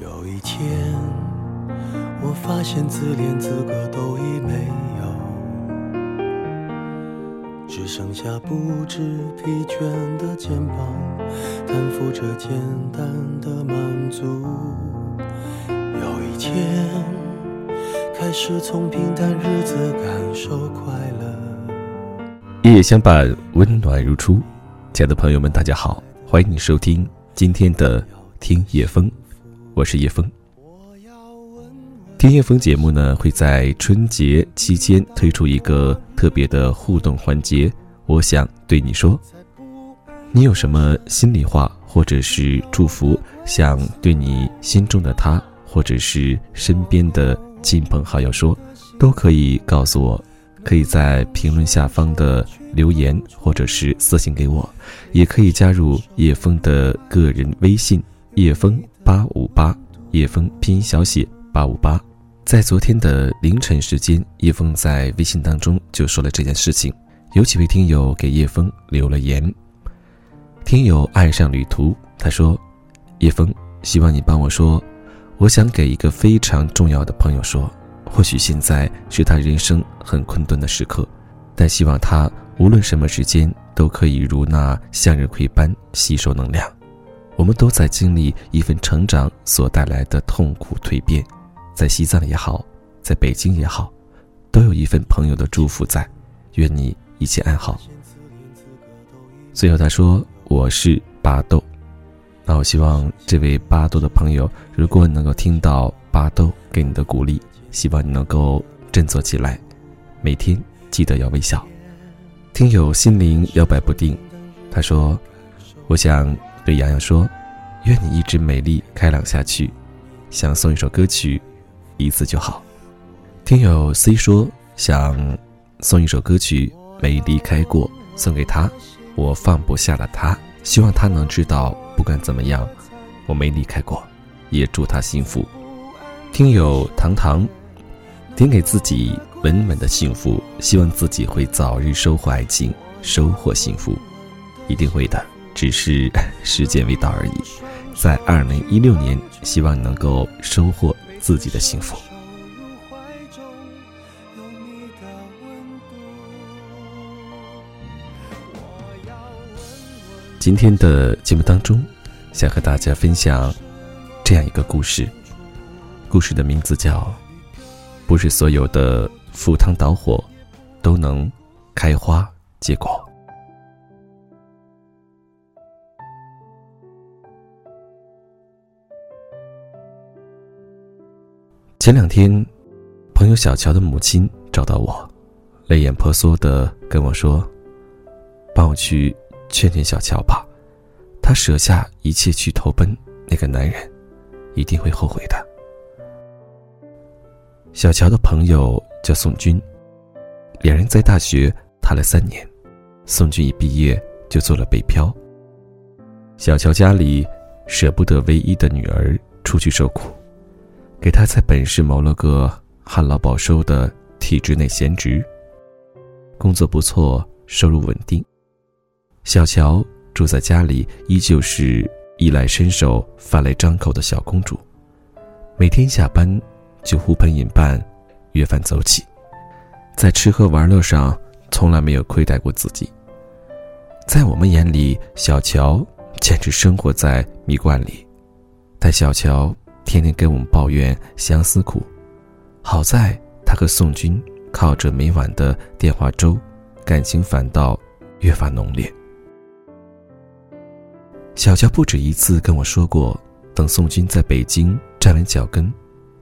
有一天，我发现自怜资格都已没有，只剩下不知疲倦的肩膀，担负着简单的满足。有一天，开始从平淡日子感受快乐。夜夜相伴，温暖如初。亲爱的朋友们，大家好，欢迎你收听今天的听夜风，我是叶峰。听叶峰节目呢，会在春节期间推出一个特别的互动环节。我想对你说，你有什么心里话或者是祝福，想对你心中的他或者是身边的亲朋好友说，都可以告诉我。可以在评论下方的留言，或者是私信给我，也可以加入叶枫的个人微信叶枫八五八，叶枫拼音小写八五八。在昨天的凌晨时间，叶枫在微信当中就说了这件事情。有几位听友给叶枫留了言，听友爱上旅途，他说：“叶枫，希望你帮我说，我想给一个非常重要的朋友说。”或许现在是他人生很困顿的时刻，但希望他无论什么时间都可以如那向日葵般吸收能量。我们都在经历一份成长所带来的痛苦蜕变，在西藏也好，在北京也好，都有一份朋友的祝福在。愿你一切安好。最后他说：“我是巴豆。”那我希望这位巴豆的朋友，如果能够听到巴豆给你的鼓励。希望你能够振作起来，每天记得要微笑。听友心灵摇摆不定，他说：“我想对洋洋说，愿你一直美丽开朗下去。想送一首歌曲，一次就好。”听友 C 说想送一首歌曲《没离开过》，送给他。我放不下了他，希望他能知道，不管怎么样，我没离开过，也祝他幸福。听友糖糖。点给自己稳稳的幸福，希望自己会早日收获爱情，收获幸福，一定会的，只是 时间未到而已。在二零一六年，希望你能够收获自己的幸福。今天的节目当中，想和大家分享这样一个故事，故事的名字叫。不是所有的赴汤蹈火都能开花结果。前两天，朋友小乔的母亲找到我，泪眼婆娑的跟我说：“帮我去劝劝小乔吧，他舍下一切去投奔那个男人，一定会后悔的。”小乔的朋友叫宋军，两人在大学谈了三年。宋军一毕业就做了北漂。小乔家里舍不得唯一的女儿出去受苦，给他在本市谋了个旱涝保收的体制内闲职，工作不错，收入稳定。小乔住在家里，依旧是衣来伸手、饭来张口的小公主，每天下班。就呼朋引伴，约饭走起，在吃喝玩乐上从来没有亏待过自己。在我们眼里，小乔简直生活在蜜罐里，但小乔天天跟我们抱怨相思苦。好在他和宋军靠着每晚的电话粥，感情反倒越发浓烈。小乔不止一次跟我说过，等宋军在北京站稳脚跟。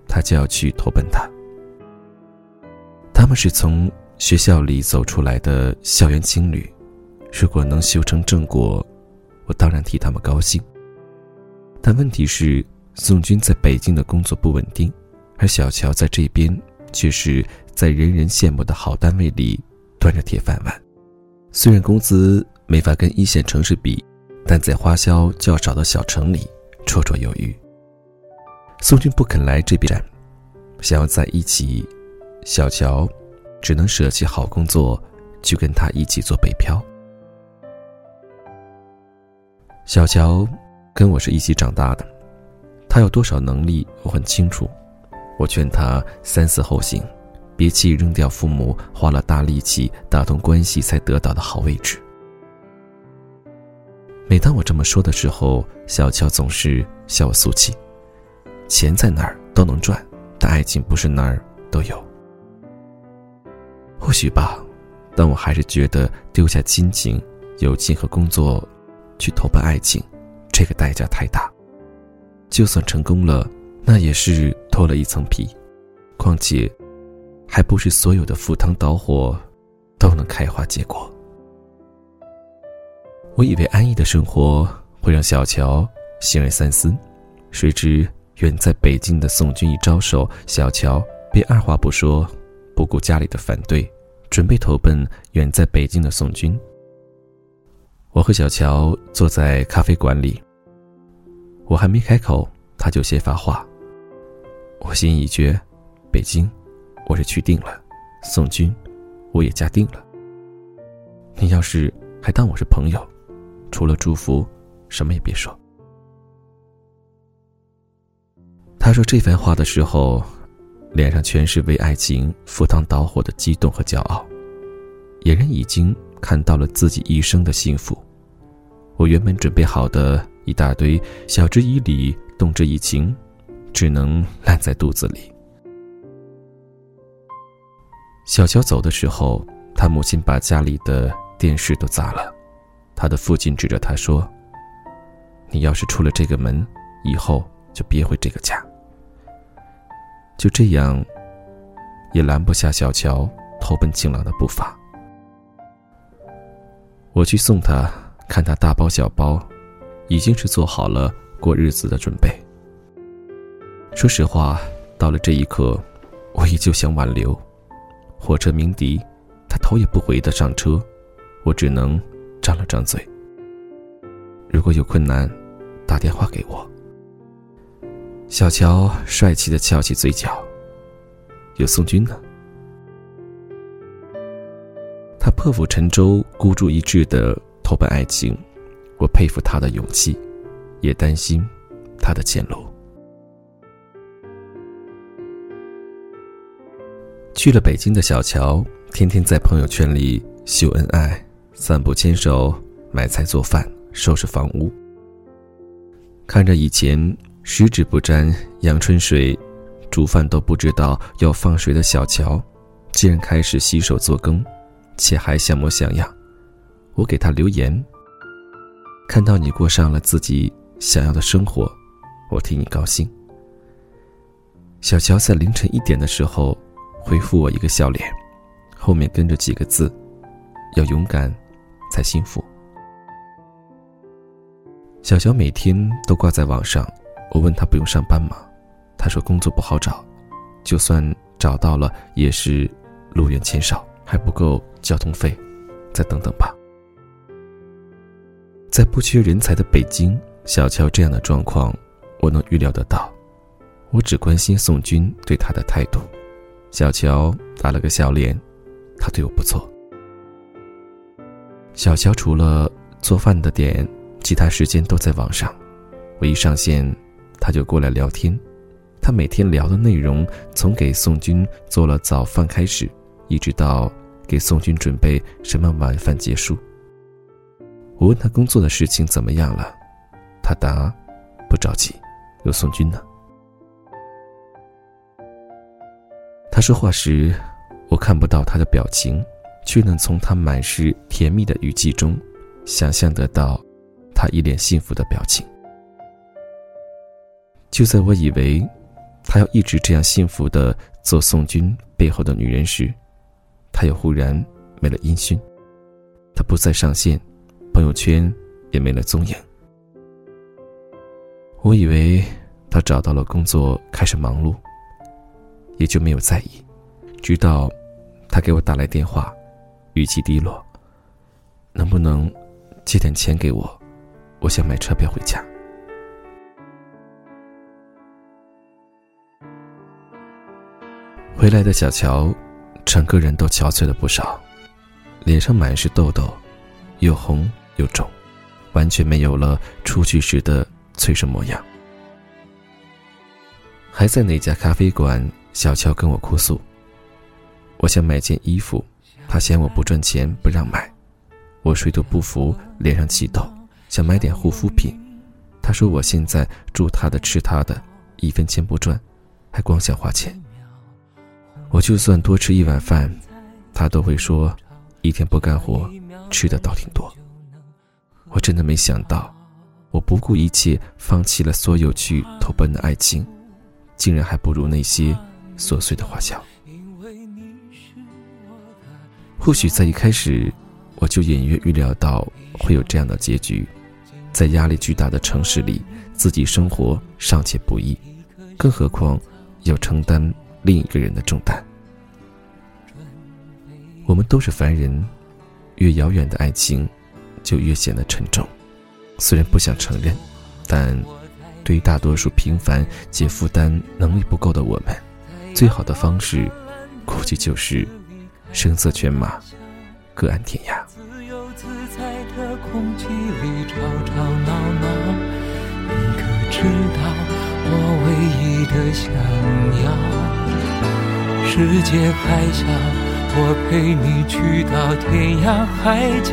他就要去投奔他。他们是从学校里走出来的校园情侣，如果能修成正果，我当然替他们高兴。但问题是，宋军在北京的工作不稳定，而小乔在这边却是在人人羡慕的好单位里端着铁饭碗。虽然工资没法跟一线城市比，但在花销较少的小城里绰绰有余。宋军不肯来这边，想要在一起，小乔只能舍弃好工作，去跟他一起做北漂。小乔跟我是一起长大的，他有多少能力，我很清楚。我劝他三思后行，别气扔掉父母花了大力气打通关系才得到的好位置。每当我这么说的时候，小乔总是笑我俗气。钱在哪儿都能赚，但爱情不是哪儿都有。或许吧，但我还是觉得丢下亲情、友情和工作，去投奔爱情，这个代价太大。就算成功了，那也是脱了一层皮。况且，还不是所有的赴汤蹈火，都能开花结果。我以为安逸的生活会让小乔醒而三思，谁知远在北京的宋军一招手，小乔便二话不说，不顾家里的反对，准备投奔远在北京的宋军。我和小乔坐在咖啡馆里，我还没开口，他就先发话。我心已决，北京，我是去定了，宋军，我也加定了。你要是还当我是朋友。除了祝福，什么也别说。他说这番话的时候，脸上全是为爱情赴汤蹈火的激动和骄傲，眼人已经看到了自己一生的幸福。我原本准备好的一大堆晓之以理、动之以情，只能烂在肚子里。小乔走的时候，他母亲把家里的电视都砸了。他的父亲指着他说：“你要是出了这个门，以后就别回这个家。”就这样，也拦不下小乔投奔情郎的步伐。我去送他，看他大包小包，已经是做好了过日子的准备。说实话，到了这一刻，我依旧想挽留。火车鸣笛，他头也不回的上车，我只能。张了张嘴。如果有困难，打电话给我。小乔帅气的翘起嘴角。有宋军呢。他破釜沉舟、孤注一掷的投奔爱情，我佩服他的勇气，也担心他的前路。去了北京的小乔，天天在朋友圈里秀恩爱。散步、牵手、买菜、做饭、收拾房屋。看着以前十指不沾阳春水，煮饭都不知道要放水的小乔，竟然开始洗手做羹，且还像模像样。我给他留言：看到你过上了自己想要的生活，我替你高兴。小乔在凌晨一点的时候回复我一个笑脸，后面跟着几个字：要勇敢。才幸福。小乔每天都挂在网上，我问他不用上班吗？他说工作不好找，就算找到了也是路远钱少，还不够交通费，再等等吧。在不缺人才的北京，小乔这样的状况，我能预料得到。我只关心宋军对他的态度。小乔打了个笑脸，他对我不错。小乔除了做饭的点，其他时间都在网上。我一上线，他就过来聊天。他每天聊的内容，从给宋军做了早饭开始，一直到给宋军准备什么晚饭结束。我问他工作的事情怎么样了，他答：不着急，有宋军呢。他说话时，我看不到他的表情。却能从他满是甜蜜的语气中，想象得到他一脸幸福的表情。就在我以为他要一直这样幸福的做宋军背后的女人时，他又忽然没了音讯，他不再上线，朋友圈也没了踪影。我以为他找到了工作，开始忙碌，也就没有在意，直到他给我打来电话。语气低落。能不能借点钱给我？我想买车票回家。回来的小乔，整个人都憔悴了不少，脸上满是痘痘，又红又肿，完全没有了出去时的催生模样。还在那家咖啡馆小乔跟我哭诉。我想买件衣服，他嫌我不赚钱不让买。我水土不服，脸上起痘，想买点护肤品。他说我现在住他的吃他的，一分钱不赚，还光想花钱。我就算多吃一碗饭，他都会说，一天不干活，吃的倒挺多。我真的没想到，我不顾一切放弃了所有去投奔的爱情，竟然还不如那些琐碎的花销。或许在一开始，我就隐约预料到会有这样的结局。在压力巨大的城市里，自己生活尚且不易，更何况要承担另一个人的重担。我们都是凡人，越遥远的爱情，就越显得沉重。虽然不想承认，但对于大多数平凡且负担能力不够的我们，最好的方式，估计就是声色犬马，各安天涯。知道我唯一的想要？世界还小。我陪你去到天涯海角，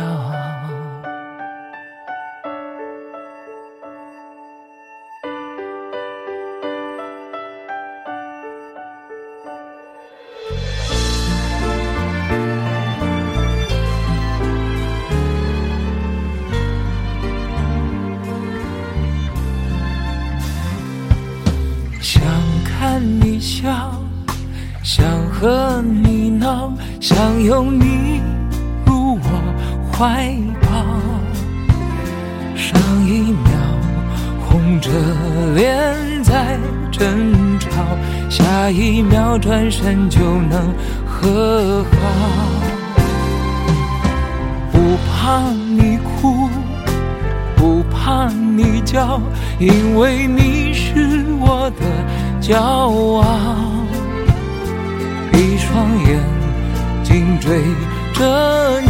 怀抱。上一秒红着脸在争吵，下一秒转身就能和好。不怕你哭，不怕你叫，因为你是我的。骄傲，闭上眼睛追着你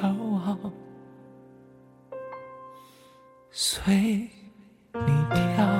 跳随你跳。